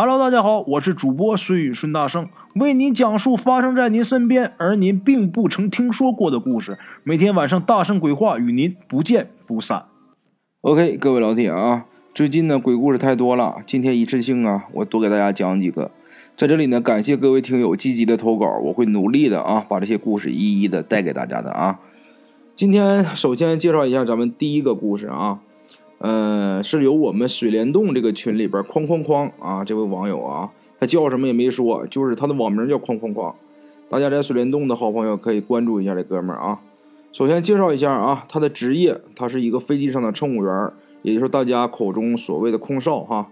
Hello，大家好，我是主播孙宇孙大圣，为您讲述发生在您身边而您并不曾听说过的故事。每天晚上大圣鬼话与您不见不散。OK，各位老铁啊，最近呢鬼故事太多了，今天一次性啊，我多给大家讲几个。在这里呢，感谢各位听友积极的投稿，我会努力的啊，把这些故事一一的带给大家的啊。今天首先介绍一下咱们第一个故事啊。呃，是由我们水帘洞这个群里边哐哐哐啊，这位网友啊，他叫什么也没说，就是他的网名叫哐哐哐。大家在水帘洞的好朋友可以关注一下这哥们儿啊。首先介绍一下啊，他的职业，他是一个飞机上的乘务员，也就是大家口中所谓的空少哈。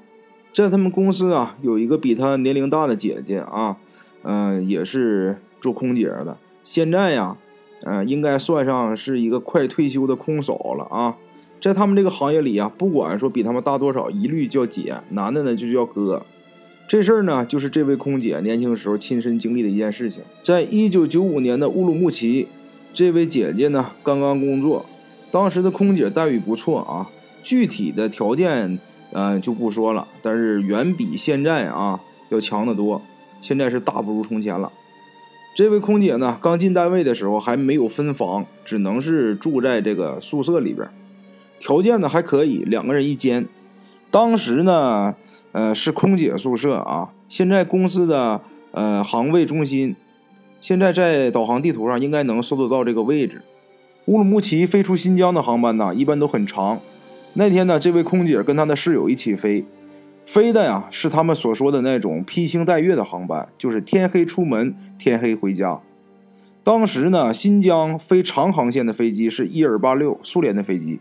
在他们公司啊，有一个比他年龄大的姐姐啊，嗯，也是做空姐的。现在呀，嗯，应该算上是一个快退休的空嫂了啊。在他们这个行业里啊，不管说比他们大多少，一律叫姐；男的呢就叫哥。这事儿呢，就是这位空姐年轻时候亲身经历的一件事情。在一九九五年的乌鲁木齐，这位姐姐呢刚刚工作，当时的空姐待遇不错啊，具体的条件嗯就不说了，但是远比现在啊要强得多。现在是大不如从前了。这位空姐呢刚进单位的时候还没有分房，只能是住在这个宿舍里边。条件呢还可以，两个人一间。当时呢，呃，是空姐宿舍啊。现在公司的呃航位中心，现在在导航地图上应该能搜得到这个位置。乌鲁木齐飞出新疆的航班呢，一般都很长。那天呢，这位空姐跟她的室友一起飞，飞的呀是他们所说的那种披星戴月的航班，就是天黑出门，天黑回家。当时呢，新疆飞长航线的飞机是伊尔八六，苏联的飞机。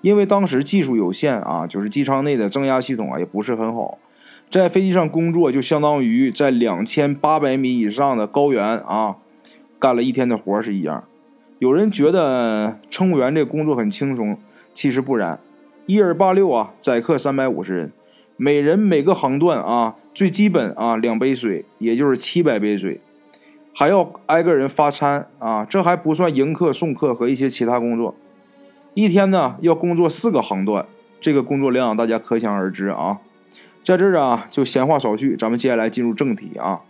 因为当时技术有限啊，就是机舱内的增压系统啊也不是很好，在飞机上工作就相当于在两千八百米以上的高原啊干了一天的活是一样。有人觉得乘务员这工作很轻松，其实不然。伊尔八六啊，载客三百五十人，每人每个航段啊最基本啊两杯水，也就是七百杯水，还要挨个人发餐啊，这还不算迎客、送客和一些其他工作。一天呢要工作四个航段，这个工作量大家可想而知啊。在这儿啊就闲话少叙，咱们接下来进入正题啊。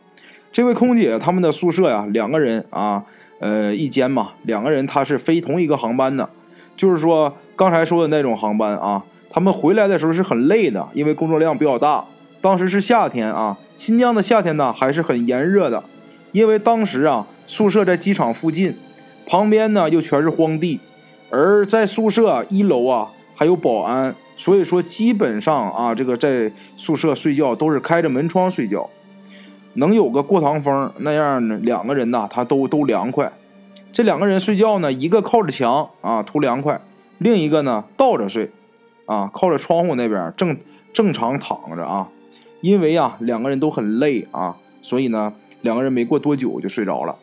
这位空姐他们的宿舍呀两个人啊，呃一间嘛，两个人他是飞同一个航班的，就是说刚才说的那种航班啊，他们回来的时候是很累的，因为工作量比较大。当时是夏天啊，新疆的夏天呢还是很炎热的，因为当时啊宿舍在机场附近，旁边呢又全是荒地。而在宿舍一楼啊，还有保安，所以说基本上啊，这个在宿舍睡觉都是开着门窗睡觉，能有个过堂风那样呢，两个人呢他都都凉快。这两个人睡觉呢，一个靠着墙啊图凉快，另一个呢倒着睡，啊靠着窗户那边正正常躺着啊。因为啊两个人都很累啊，所以呢两个人没过多久就睡着了。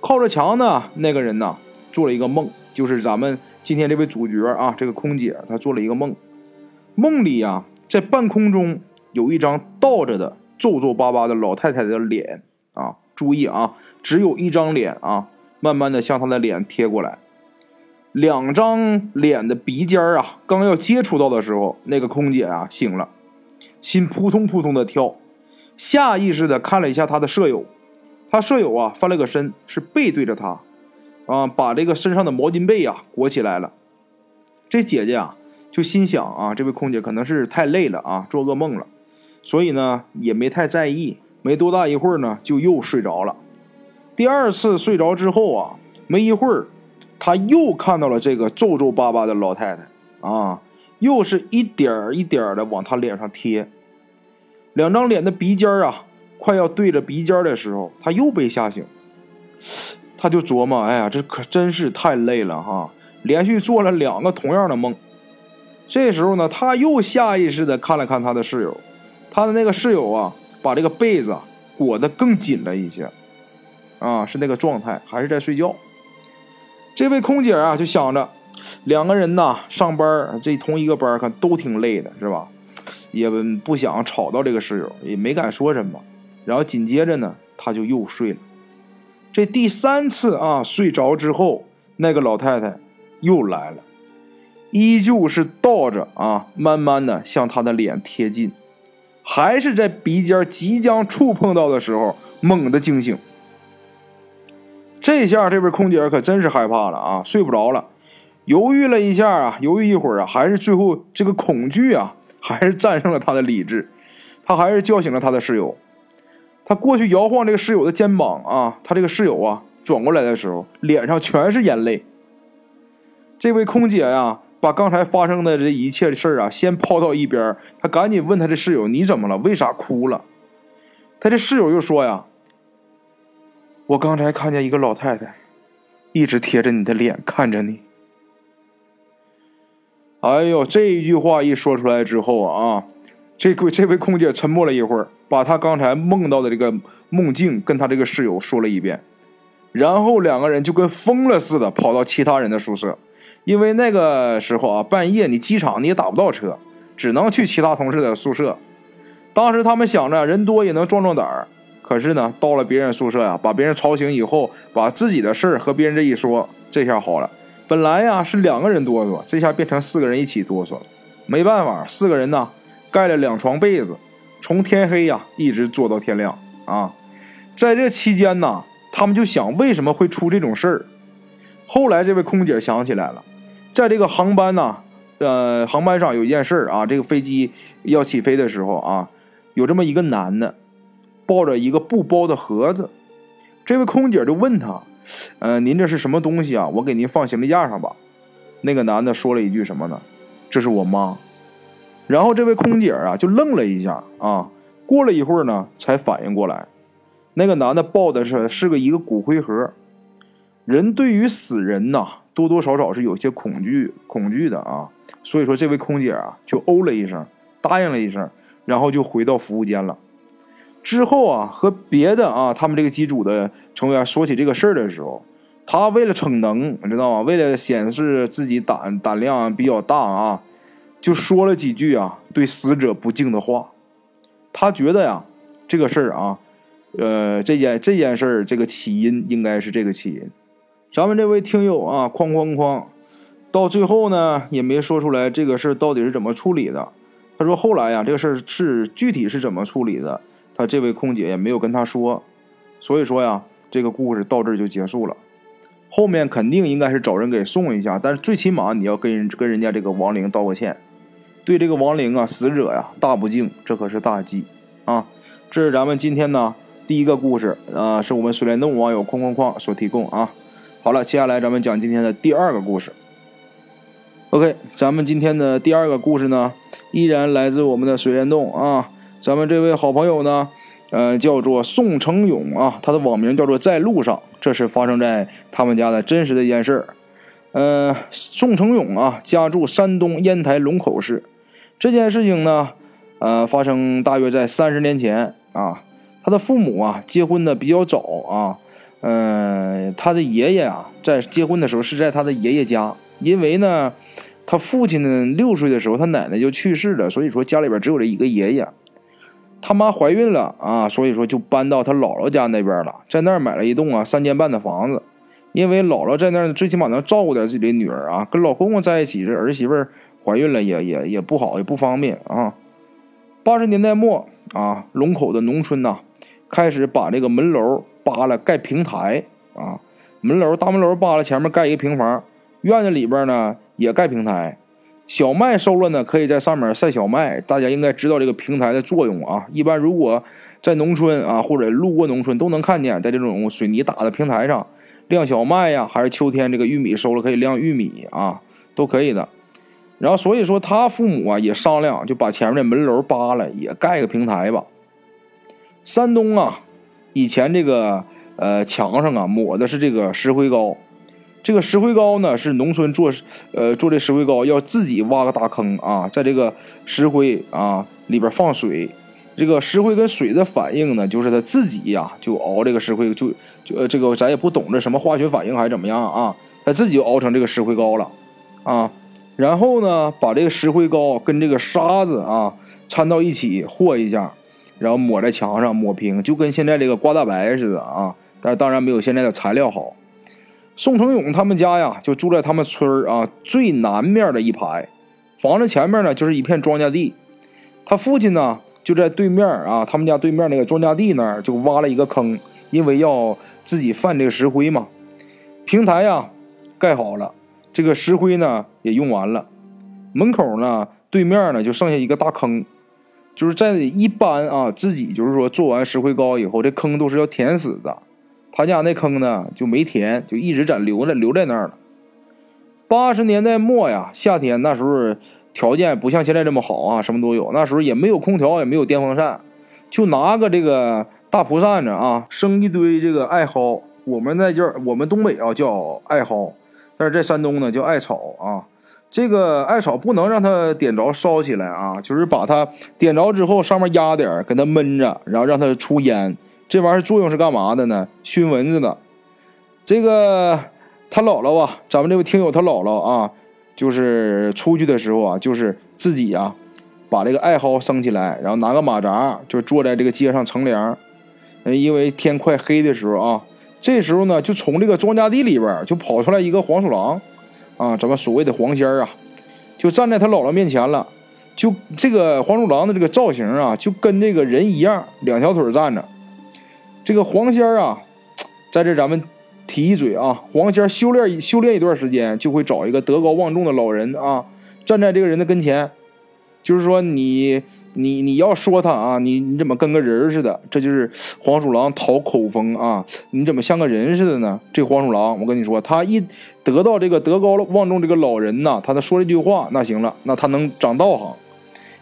靠着墙呢那个人呢做了一个梦。就是咱们今天这位主角啊，这个空姐她做了一个梦，梦里啊，在半空中有一张倒着的皱皱巴巴的老太太的脸啊，注意啊，只有一张脸啊，慢慢的向她的脸贴过来，两张脸的鼻尖啊，刚要接触到的时候，那个空姐啊醒了，心扑通扑通的跳，下意识的看了一下她的舍友，她舍友啊翻了个身，是背对着她。啊，把这个身上的毛巾被啊裹起来了。这姐姐啊，就心想啊，这位空姐可能是太累了啊，做噩梦了，所以呢也没太在意。没多大一会儿呢，就又睡着了。第二次睡着之后啊，没一会儿，她又看到了这个皱皱巴巴的老太太啊，又是一点一点的往她脸上贴。两张脸的鼻尖啊，快要对着鼻尖的时候，她又被吓醒。他就琢磨，哎呀，这可真是太累了哈！连续做了两个同样的梦。这时候呢，他又下意识的看了看他的室友，他的那个室友啊，把这个被子裹得更紧了一些，啊，是那个状态，还是在睡觉。这位空姐啊，就想着，两个人呐，上班这同一个班，看都挺累的，是吧？也不想吵到这个室友，也没敢说什么。然后紧接着呢，他就又睡了。这第三次啊，睡着之后，那个老太太又来了，依旧是倒着啊，慢慢的向他的脸贴近。还是在鼻尖即将触碰到的时候猛地惊醒。这下这位空姐可真是害怕了啊，睡不着了，犹豫了一下啊，犹豫一会儿啊，还是最后这个恐惧啊，还是战胜了他的理智，他还是叫醒了他的室友。他过去摇晃这个室友的肩膀啊，他这个室友啊转过来的时候，脸上全是眼泪。这位空姐呀，把刚才发生的这一切的事儿啊，先抛到一边，他赶紧问他的室友：“你怎么了？为啥哭了？”他的室友又说：“呀，我刚才看见一个老太太，一直贴着你的脸看着你。”哎呦，这一句话一说出来之后啊，这位这位空姐沉默了一会儿。把她刚才梦到的这个梦境跟她这个室友说了一遍，然后两个人就跟疯了似的跑到其他人的宿舍，因为那个时候啊，半夜你机场你也打不到车，只能去其他同事的宿舍。当时他们想着人多也能壮壮胆儿，可是呢，到了别人宿舍呀，把别人吵醒以后，把自己的事儿和别人这一说，这下好了。本来呀是两个人哆嗦，这下变成四个人一起哆嗦了。没办法，四个人呢盖了两床被子。从天黑呀，一直坐到天亮啊，在这期间呢，他们就想为什么会出这种事儿。后来这位空姐想起来了，在这个航班呢，呃，航班上有一件事啊，这个飞机要起飞的时候啊，有这么一个男的抱着一个布包的盒子，这位空姐就问他，呃，您这是什么东西啊？我给您放行李架上吧。那个男的说了一句什么呢？这是我妈。然后这位空姐啊就愣了一下啊，过了一会儿呢才反应过来，那个男的抱的是是个一个骨灰盒。人对于死人呐多多少少是有些恐惧恐惧的啊，所以说这位空姐啊就哦了一声，答应了一声，然后就回到服务间了。之后啊和别的啊他们这个机组的成员说起这个事儿的时候，他为了逞能，你知道吗？为了显示自己胆胆量比较大啊。就说了几句啊，对死者不敬的话。他觉得呀，这个事儿啊，呃，这件这件事儿这个起因应该是这个起因。咱们这位听友啊，哐哐哐，到最后呢也没说出来这个事儿到底是怎么处理的。他说后来呀，这个事儿是具体是怎么处理的，他这位空姐也没有跟他说。所以说呀，这个故事到这儿就结束了。后面肯定应该是找人给送一下，但是最起码你要跟人跟人家这个亡灵道个歉。对这个亡灵啊，死者呀，大不敬，这可是大忌啊！这是咱们今天呢第一个故事啊，是我们水帘洞网友哐哐哐所提供啊。好了，接下来咱们讲今天的第二个故事。OK，咱们今天的第二个故事呢，依然来自我们的水帘洞啊。咱们这位好朋友呢，呃，叫做宋成勇啊，他的网名叫做在路上。这是发生在他们家的真实的一件事。呃，宋成勇啊，家住山东烟台龙口市。这件事情呢，呃，发生大约在三十年前啊。他的父母啊，结婚的比较早啊。嗯，他的爷爷啊，在结婚的时候是在他的爷爷家，因为呢，他父亲呢六岁的时候，他奶奶就去世了，所以说家里边只有这一个爷爷。他妈怀孕了啊，所以说就搬到他姥姥家那边了，在那儿买了一栋啊三间半的房子。因为姥姥在那儿，最起码能照顾点自己的女儿啊。跟老公公在一起，这儿媳妇怀孕了也也也不好，也不方便啊。八十年代末啊，龙口的农村呐，开始把这个门楼扒了盖平台啊。门楼大门楼扒了，前面盖一个平房，院子里边呢也盖平台。小麦收了呢，可以在上面晒小麦。大家应该知道这个平台的作用啊。一般如果在农村啊，或者路过农村，都能看见在这种水泥打的平台上。晾小麦呀，还是秋天这个玉米收了可以晾玉米啊，都可以的。然后所以说他父母啊也商量，就把前面的门楼扒了，也盖个平台吧。山东啊，以前这个呃墙上啊抹的是这个石灰膏，这个石灰膏呢是农村做呃做这石灰膏要自己挖个大坑啊，在这个石灰啊里边放水。这个石灰跟水的反应呢，就是他自己呀就熬这个石灰，就就这个咱也不懂这什么化学反应还是怎么样啊，他自己就熬成这个石灰膏了啊。然后呢，把这个石灰膏跟这个沙子啊掺到一起和一下，然后抹在墙上抹平，就跟现在这个刮大白似的啊。但是当然没有现在的材料好。宋成勇他们家呀就住在他们村啊最南面的一排，房子前面呢就是一片庄稼地，他父亲呢。就在对面啊，他们家对面那个庄稼地那儿就挖了一个坑，因为要自己泛这个石灰嘛。平台呀盖好了，这个石灰呢也用完了，门口呢对面呢就剩下一个大坑，就是在一般啊自己就是说做完石灰膏以后，这坑都是要填死的。他家那坑呢就没填，就一直在留着留在那儿了。八十年代末呀，夏天那时候条件不像现在这么好啊，什么都有。那时候也没有空调，也没有电风扇，就拿个这个大蒲扇子啊，生一堆这个艾蒿。我们在这儿，我们东北啊叫艾蒿，但是在山东呢叫艾草啊。这个艾草不能让它点着烧起来啊，就是把它点着之后，上面压点，给它闷着，然后让它出烟。这玩意儿作用是干嘛的呢？熏蚊子的。这个他姥姥啊，咱们这位听友他姥姥啊，就是出去的时候啊，就是自己呀，把这个艾蒿升起来，然后拿个马扎，就坐在这个街上乘凉。因为天快黑的时候啊，这时候呢，就从这个庄稼地里边就跑出来一个黄鼠狼，啊，咱们所谓的黄仙儿啊，就站在他姥姥面前了。就这个黄鼠狼的这个造型啊，就跟这个人一样，两条腿站着。这个黄仙儿啊，在这咱们提一嘴啊，黄仙修炼修炼一段时间，就会找一个德高望重的老人啊，站在这个人的跟前，就是说你你你要说他啊，你你怎么跟个人似的？这就是黄鼠狼讨口风啊！你怎么像个人似的呢？这黄鼠狼，我跟你说，他一得到这个德高望重这个老人呐，他的说这句话，那行了，那他能长道行。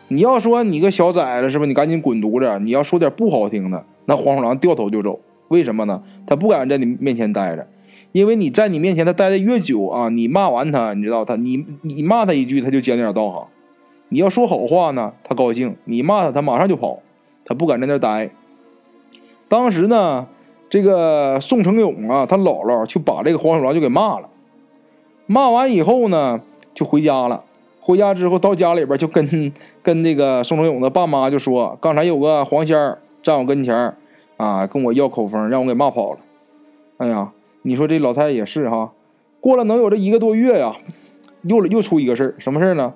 你要说你个小崽子是不是？你赶紧滚犊子！你要说点不好听的。那黄鼠狼掉头就走，为什么呢？他不敢在你面前待着，因为你在你面前他待的越久啊，你骂完他，你知道他，你你骂他一句，他就讲点道行；你要说好话呢，他高兴；你骂他，他马上就跑，他不敢在那待。当时呢，这个宋成勇啊，他姥姥就把这个黄鼠狼就给骂了，骂完以后呢，就回家了。回家之后到家里边就跟跟那个宋成勇的爸妈就说，刚才有个黄仙儿。站我跟前儿，啊，跟我要口风，让我给骂跑了。哎呀，你说这老太太也是哈，过了能有这一个多月呀，又又出一个事儿，什么事儿呢？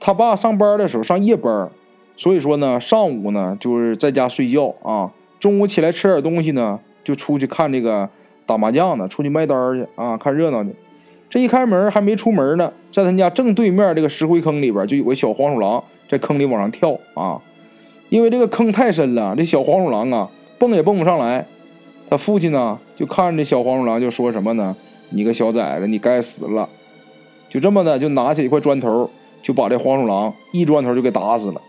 他爸上班的时候上夜班，所以说呢，上午呢就是在家睡觉啊，中午起来吃点东西呢，就出去看这个打麻将呢，出去卖单去啊，看热闹去。这一开门还没出门呢，在他家正对面这个石灰坑里边，就有个小黄鼠狼在坑里往上跳啊。因为这个坑太深了，这小黄鼠狼啊，蹦也蹦不上来。他父亲呢，就看着小黄鼠狼，就说什么呢？你个小崽子，你该死了！就这么的，就拿起一块砖头，就把这黄鼠狼一砖头就给打死了。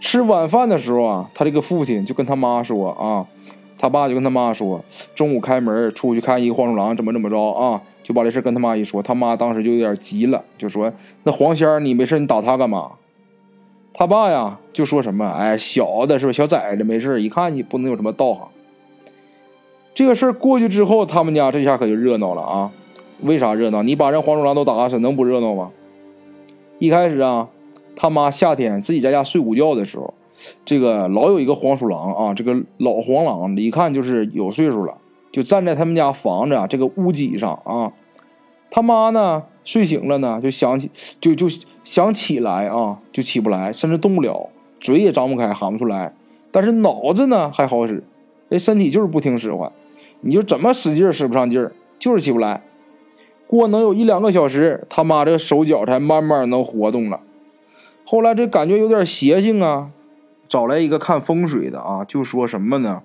吃晚饭的时候啊，他这个父亲就跟他妈说啊，他爸就跟他妈说，中午开门出去看一个黄鼠狼，怎么怎么着啊？就把这事跟他妈一说，他妈当时就有点急了，就说：“那黄仙儿，你没事你打他干嘛？”他爸呀，就说什么：“哎，小的是吧？小崽子没事一看你不能有什么道行。”这个事儿过去之后，他们家这下可就热闹了啊！为啥热闹？你把人黄鼠狼都打死，能不热闹吗？一开始啊，他妈夏天自己在家睡午觉的时候，这个老有一个黄鼠狼啊，这个老黄狼一看就是有岁数了，就站在他们家房子啊这个屋脊上啊。他妈呢，睡醒了呢，就想起，就就。想起来啊，就起不来，甚至动不了，嘴也张不开，喊不出来。但是脑子呢还好使，这身体就是不听使唤，你就怎么使劲使不上劲儿，就是起不来。过能有一两个小时，他妈这手脚才慢慢能活动了。后来这感觉有点邪性啊，找来一个看风水的啊，就说什么呢？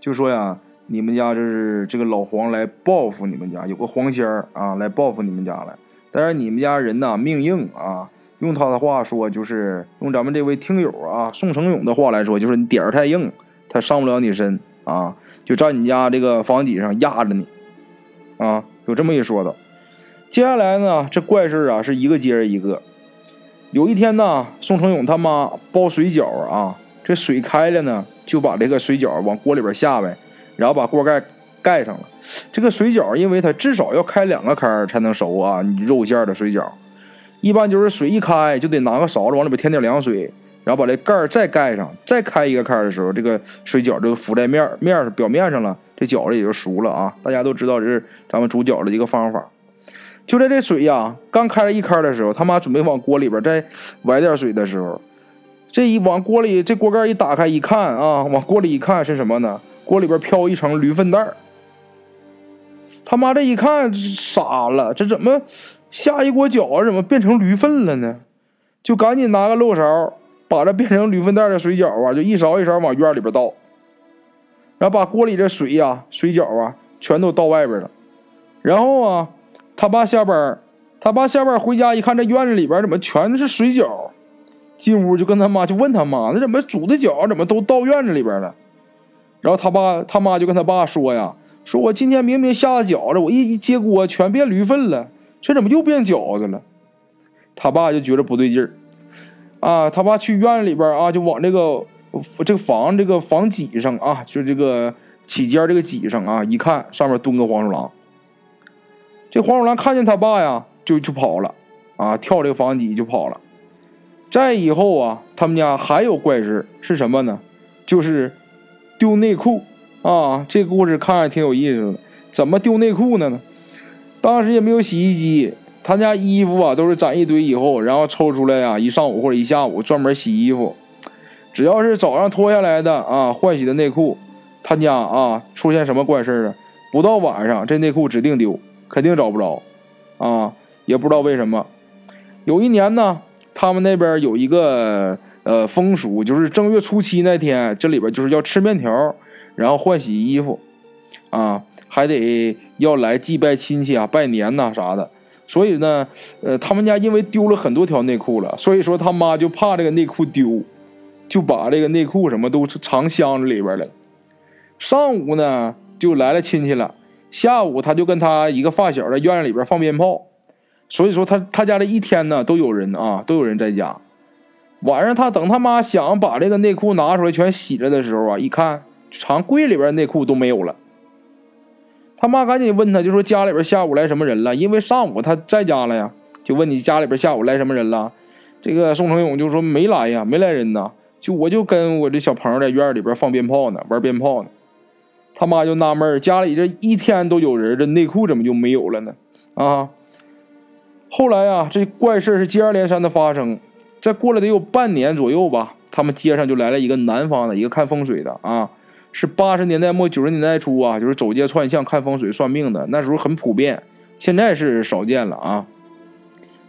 就说呀，你们家这是这个老黄来报复你们家，有个黄仙儿啊来报复你们家了。但是你们家人呐命硬啊。用他的话说，就是用咱们这位听友啊宋成勇的话来说，就是你点儿太硬，他上不了你身啊，就在你家这个房顶上压着你啊，有这么一说的。接下来呢，这怪事啊是一个接着一个。有一天呢，宋成勇他妈包水饺啊，这水开了呢，就把这个水饺往锅里边下呗，然后把锅盖盖上了。这个水饺，因为它至少要开两个开才能熟啊，你肉馅的水饺。一般就是水一开，就得拿个勺子往里边添点凉水，然后把这盖儿再盖上，再开一个开的时候，这个水饺就浮在面面表面上了，这饺子也就熟了啊！大家都知道这是咱们煮饺子一个方法。就在这水呀刚开了一开的时候，他妈准备往锅里边再崴点水的时候，这一往锅里，这锅盖一打开一看啊，往锅里一看是什么呢？锅里边飘一层驴粪蛋儿。他妈这一看傻了，这怎么下一锅饺子怎么变成驴粪了呢？就赶紧拿个漏勺，把这变成驴粪蛋的水饺啊，就一勺一勺往院里边倒，然后把锅里的水呀、水饺啊全都倒外边了。然后啊，他爸下班，他爸下班回家一看，这院子里边怎么全是水饺？进屋就跟他妈就问他妈，那怎么煮的饺怎么都到院子里边了？然后他爸他妈就跟他爸说呀，说我今天明明下的饺子，我一一接锅全变驴粪了，这怎么又变饺子了？他爸就觉得不对劲儿，啊，他爸去院里边啊，就往这个这个房这个房脊上啊，就这个起间这个脊上啊，一看上面蹲个黄鼠狼。这黄鼠狼看见他爸呀，就就跑了，啊，跳这个房脊就跑了。再以后啊，他们家还有怪事是什么呢？就是丢内裤啊。这故事看着挺有意思的。怎么丢内裤呢？当时也没有洗衣机，他家衣服啊都是攒一堆以后，然后抽出来呀，一上午或者一下午专门洗衣服。只要是早上脱下来的啊，换洗的内裤，他家啊出现什么怪事啊？不到晚上，这内裤指定丢，肯定找不着啊，也不知道为什么。有一年呢。他们那边有一个呃风俗，就是正月初七那天，这里边就是要吃面条，然后换洗衣服，啊，还得要来祭拜亲戚啊、拜年呐啥的。所以呢，呃，他们家因为丢了很多条内裤了，所以说他妈就怕这个内裤丢，就把这个内裤什么都藏箱子里边了。上午呢就来了亲戚了，下午他就跟他一个发小在院子里边放鞭炮。所以说他他家这一天呢都有人啊，都有人在家。晚上他等他妈想把这个内裤拿出来全洗了的时候啊，一看藏柜里边内裤都没有了。他妈赶紧问他，就说家里边下午来什么人了？因为上午他在家了呀，就问你家里边下午来什么人了？这个宋成勇就说没来呀，没来人呐，就我就跟我这小朋友在院里边放鞭炮呢，玩鞭炮呢。他妈就纳闷家里这一天都有人，这内裤怎么就没有了呢？啊？后来啊，这怪事是接二连三的发生。再过了得有半年左右吧，他们街上就来了一个南方的一个看风水的啊，是八十年代末九十年代初啊，就是走街串巷看风水算命的，那时候很普遍，现在是少见了啊。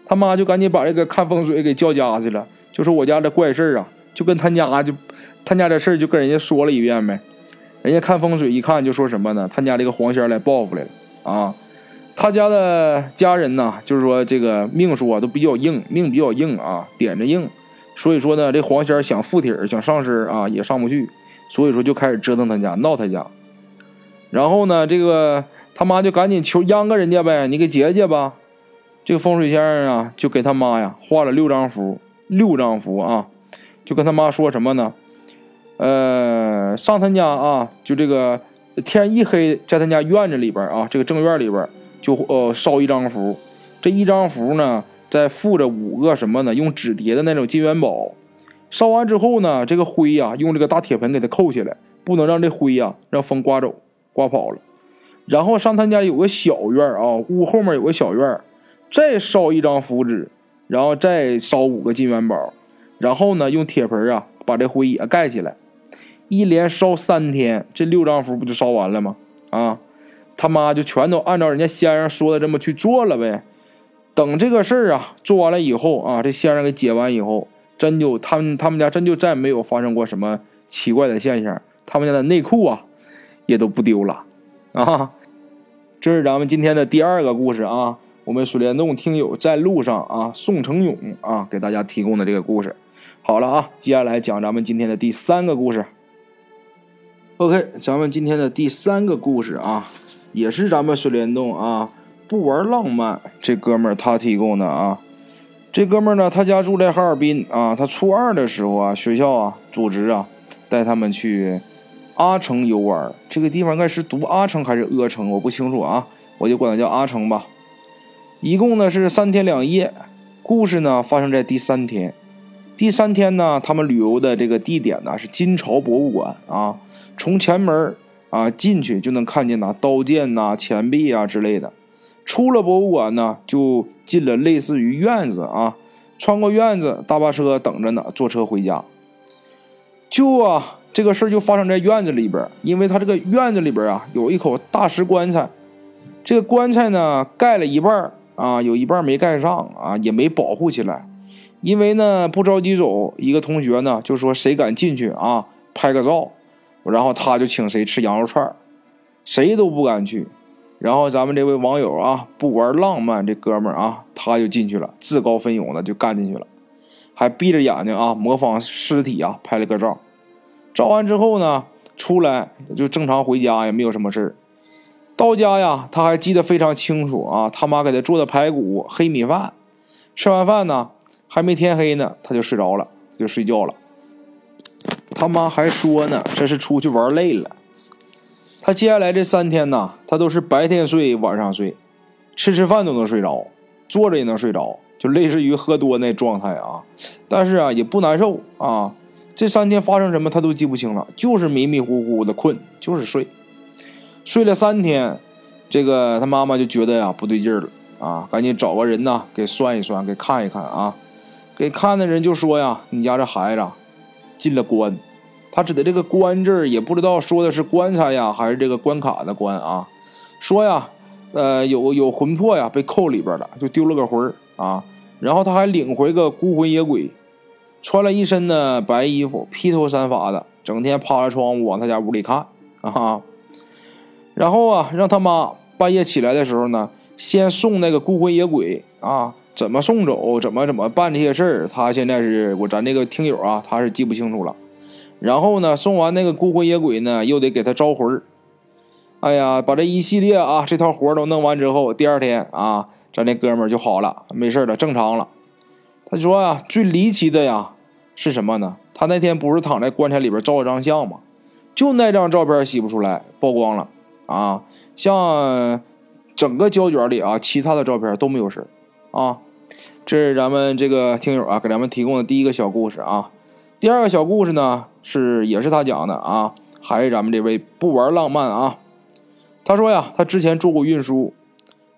他妈就赶紧把这个看风水给叫家去了，就说我家这怪事啊，就跟他家就他家这事就跟人家说了一遍呗。人家看风水一看就说什么呢？他家这个黄仙来报复来了啊。他家的家人呢，就是说这个命数啊都比较硬，命比较硬啊，点着硬，所以说呢，这黄仙想附体想上身啊也上不去，所以说就开始折腾他家，闹他家。然后呢，这个他妈就赶紧求央个人家呗，你给解解吧。这个风水先生啊，就给他妈呀画了六张符，六张符啊，就跟他妈说什么呢？呃，上他家啊，就这个天一黑，在他家院子里边啊，这个正院里边。就呃烧一张符，这一张符呢，再附着五个什么呢？用纸叠的那种金元宝。烧完之后呢，这个灰呀，用这个大铁盆给它扣起来，不能让这灰呀让风刮走、刮跑了。然后上他家有个小院啊，屋后面有个小院再烧一张符纸，然后再烧五个金元宝，然后呢，用铁盆啊把这灰也盖起来，一连烧三天，这六张符不就烧完了吗？啊！他妈就全都按照人家先生说的这么去做了呗。等这个事儿啊做完了以后啊，这先生给解完以后，真就他们他们家真就再没有发生过什么奇怪的现象。他们家的内裤啊也都不丢了啊。这是咱们今天的第二个故事啊。我们水帘洞听友在路上啊，宋成勇啊给大家提供的这个故事。好了啊，接下来讲咱们今天的第三个故事。OK，咱们今天的第三个故事啊。也是咱们水帘洞啊，不玩浪漫，这哥们儿他提供的啊。这哥们儿呢，他家住在哈尔滨啊。他初二的时候啊，学校啊组织啊，带他们去阿城游玩。这个地方应该是读阿城还是阿城，我不清楚啊，我就管它叫阿城吧。一共呢是三天两夜。故事呢发生在第三天。第三天呢，他们旅游的这个地点呢是金朝博物馆啊，从前门。啊，进去就能看见呐，刀剑呐、钱币啊之类的。出了博物馆呢，就进了类似于院子啊。穿过院子，大巴车等着呢，坐车回家。就啊，这个事儿就发生在院子里边，因为他这个院子里边啊有一口大石棺材，这个棺材呢盖了一半啊，有一半没盖上啊，也没保护起来。因为呢不着急走，一个同学呢就说谁敢进去啊拍个照，然后他就请谁吃羊肉串谁都不敢去。然后咱们这位网友啊，不玩浪漫，这哥们儿啊，他就进去了，自告奋勇的就干进去了，还闭着眼睛啊，模仿尸体啊拍了个照。照完之后呢，出来就正常回家，也没有什么事。到家呀，他还记得非常清楚啊，他妈给他做的排骨、黑米饭。吃完饭呢，还没天黑呢，他就睡着了，就睡觉了。他妈还说呢，这是出去玩累了。他接下来这三天呢，他都是白天睡，晚上睡，吃吃饭都能睡着，坐着也能睡着，就类似于喝多那状态啊。但是啊，也不难受啊。这三天发生什么他都记不清了，就是迷迷糊糊的困，就是睡。睡了三天，这个他妈妈就觉得呀不对劲儿了啊，赶紧找个人呐给算一算，给看一看啊。给看的人就说呀，你家这孩子进了关。他指的这个“棺”字，也不知道说的是棺材呀，还是这个关卡的“关”啊。说呀，呃，有有魂魄呀，被扣里边了，就丢了个魂儿啊。然后他还领回个孤魂野鬼，穿了一身的白衣服，披头散发的，整天趴着窗户往他家屋里看啊。然后啊，让他妈半夜起来的时候呢，先送那个孤魂野鬼啊，怎么送走，怎么怎么办这些事儿，他现在是我咱这个听友啊，他是记不清楚了。然后呢，送完那个孤魂野鬼呢，又得给他招魂儿。哎呀，把这一系列啊这套活都弄完之后，第二天啊，咱那哥们儿就好了，没事了，正常了。他说呀，最离奇的呀是什么呢？他那天不是躺在棺材里边照了张相吗？就那张照片洗不出来，曝光了啊。像整个胶卷里啊，其他的照片都没有事啊。这是咱们这个听友啊给咱们提供的第一个小故事啊。第二个小故事呢，是也是他讲的啊，还是咱们这位不玩浪漫啊。他说呀，他之前做过运输，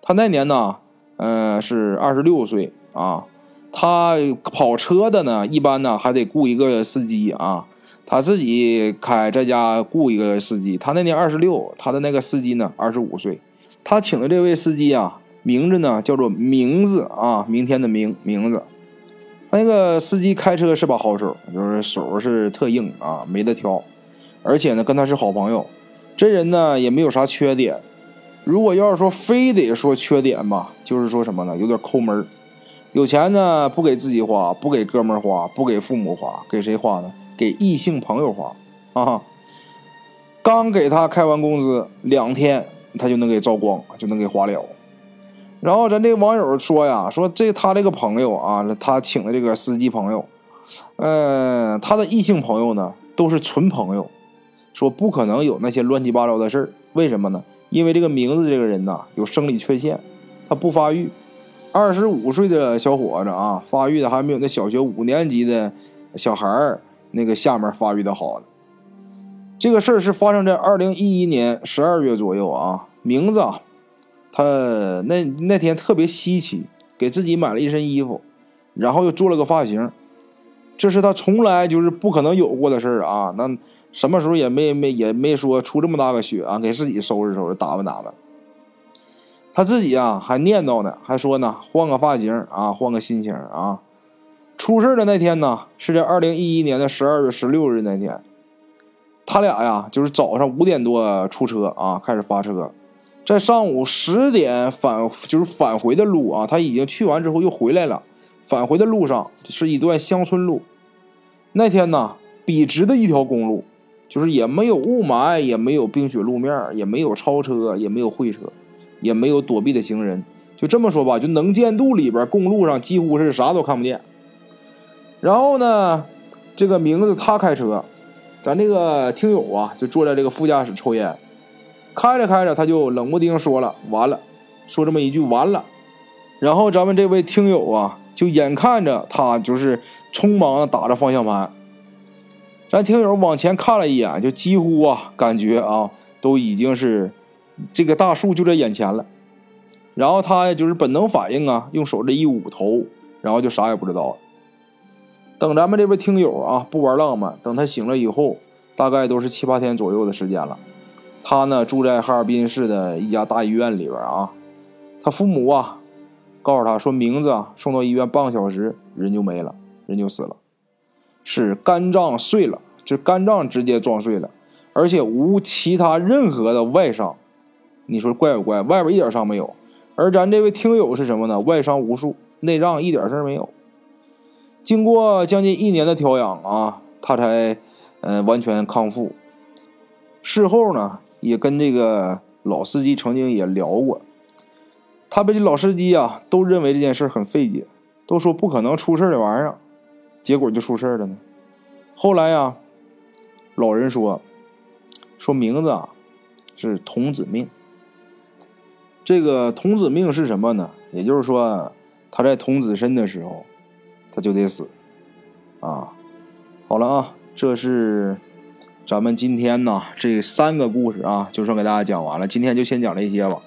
他那年呢，嗯，是二十六岁啊。他跑车的呢，一般呢还得雇一个司机啊，他自己开，在家雇一个司机。他那年二十六，他的那个司机呢二十五岁。他请的这位司机啊，名字呢叫做名字啊，明天的明名字。那个司机开车是把好手，就是手是特硬啊，没得挑。而且呢，跟他是好朋友。这人呢也没有啥缺点。如果要是说非得说缺点吧，就是说什么呢？有点抠门有钱呢不给自己花，不给哥们花，不给父母花，给谁花呢？给异性朋友花啊。刚给他开完工资两天，他就能给照光，就能给花了。然后咱这网友说呀，说这他这个朋友啊，他请的这个司机朋友，嗯，他的异性朋友呢都是纯朋友，说不可能有那些乱七八糟的事儿。为什么呢？因为这个名字这个人呐有生理缺陷，他不发育。二十五岁的小伙子啊，发育的还没有那小学五年级的小孩儿那个下面发育的好呢。这个事儿是发生在二零一一年十二月左右啊，名字。他那那天特别稀奇，给自己买了一身衣服，然后又做了个发型，这是他从来就是不可能有过的事儿啊！那什么时候也没没也没说出这么大个血啊，给自己收拾收拾，打扮打扮。他自己啊还念叨呢，还说呢，换个发型啊，换个心情啊。出事的那天呢，是在二零一一年的十二月十六日那天，他俩呀就是早上五点多出车啊，开始发车。在上午十点返就是返回的路啊，他已经去完之后又回来了。返回的路上是一段乡村路。那天呢，笔直的一条公路，就是也没有雾霾，也没有冰雪路面，也没有超车，也没有会车，也没有躲避的行人。就这么说吧，就能见度里边，公路上几乎是啥都看不见。然后呢，这个名字他开车，咱这个听友啊，就坐在这个副驾驶抽烟。开着开着，他就冷不丁说了：“完了，说这么一句完了。”然后咱们这位听友啊，就眼看着他就是匆忙打着方向盘。咱听友往前看了一眼，就几乎啊，感觉啊，都已经是这个大树就在眼前了。然后他就是本能反应啊，用手这一捂头，然后就啥也不知道了。等咱们这位听友啊不玩浪漫，等他醒了以后，大概都是七八天左右的时间了。他呢住在哈尔滨市的一家大医院里边啊，他父母啊告诉他说名字啊送到医院半个小时人就没了，人就死了，是肝脏碎了，这肝脏直接撞碎了，而且无其他任何的外伤。你说怪不怪？外边一点伤没有，而咱这位听友是什么呢？外伤无数，内脏一点事儿没有。经过将近一年的调养啊，他才嗯完全康复。事后呢，也跟这个老司机曾经也聊过，他被这老司机啊都认为这件事很费解，都说不可能出事的玩意儿，结果就出事了呢。后来呀，老人说，说名字啊是童子命。这个童子命是什么呢？也就是说，他在童子身的时候，他就得死，啊，好了啊，这是咱们今天呢这三个故事啊，就算给大家讲完了。今天就先讲这些吧。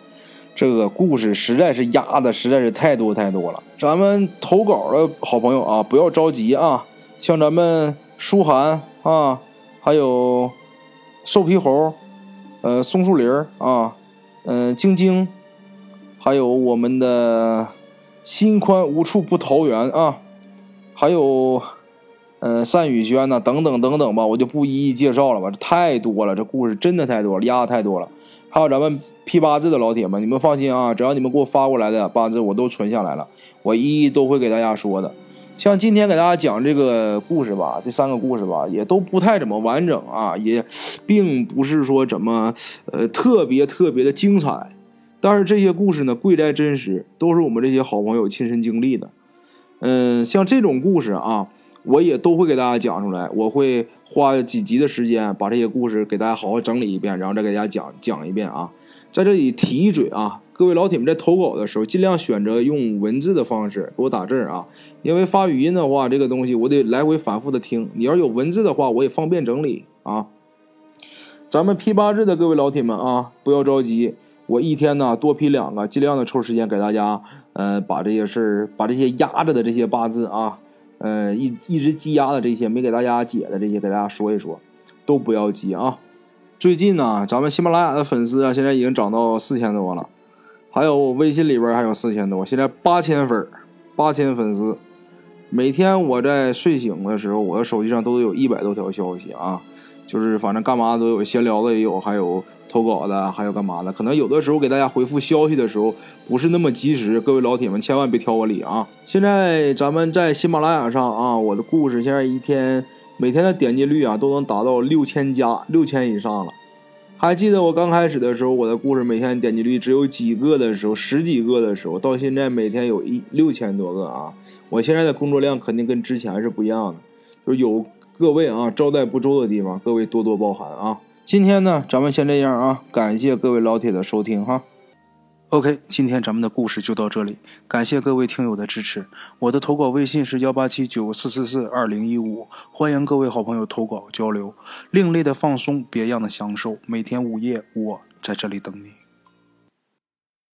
这个故事实在是压的实在是太多太多了。咱们投稿的好朋友啊，不要着急啊，像咱们舒涵啊，还有瘦皮猴，呃，松树林啊，嗯，晶晶。还有我们的心宽无处不投缘啊，还有，嗯，单宇轩呐，等等等等吧，我就不一一介绍了吧，这太多了，这故事真的太多了，压的太多了。还有咱们批八字的老铁们，你们放心啊，只要你们给我发过来的八字，我都存下来了，我一一都会给大家说的。像今天给大家讲这个故事吧，这三个故事吧，也都不太怎么完整啊，也并不是说怎么呃特别特别的精彩。但是这些故事呢，贵在真实，都是我们这些好朋友亲身经历的。嗯，像这种故事啊，我也都会给大家讲出来。我会花几集的时间把这些故事给大家好好整理一遍，然后再给大家讲讲一遍啊。在这里提一嘴啊，各位老铁们在投稿的时候，尽量选择用文字的方式给我打字啊，因为发语音的话，这个东西我得来回反复的听。你要有文字的话，我也方便整理啊。咱们批八字的各位老铁们啊，不要着急。我一天呢多批两个，尽量的抽时间给大家，呃，把这些事儿，把这些压着的这些八字啊，呃，一一直积压的这些没给大家解的这些，给大家说一说，都不要急啊。最近呢，咱们喜马拉雅的粉丝啊，现在已经涨到四千多了，还有微信里边还有四千多，现在八千粉，八千粉丝。每天我在睡醒的时候，我的手机上都有一百多条消息啊，就是反正干嘛都有，闲聊的也有，还有。投稿的还有干嘛的？可能有的时候给大家回复消息的时候不是那么及时，各位老铁们千万别挑我理啊！现在咱们在喜马拉雅上啊，我的故事现在一天每天的点击率啊都能达到六千加六千以上了。还记得我刚开始的时候，我的故事每天点击率只有几个的时候，十几个的时候，到现在每天有一六千多个啊！我现在的工作量肯定跟之前是不一样的，就有各位啊招待不周的地方，各位多多包涵啊！今天呢，咱们先这样啊！感谢各位老铁的收听哈。OK，今天咱们的故事就到这里，感谢各位听友的支持。我的投稿微信是幺八七九四四四二零一五，欢迎各位好朋友投稿交流。另类的放松，别样的享受，每天午夜我在这里等你。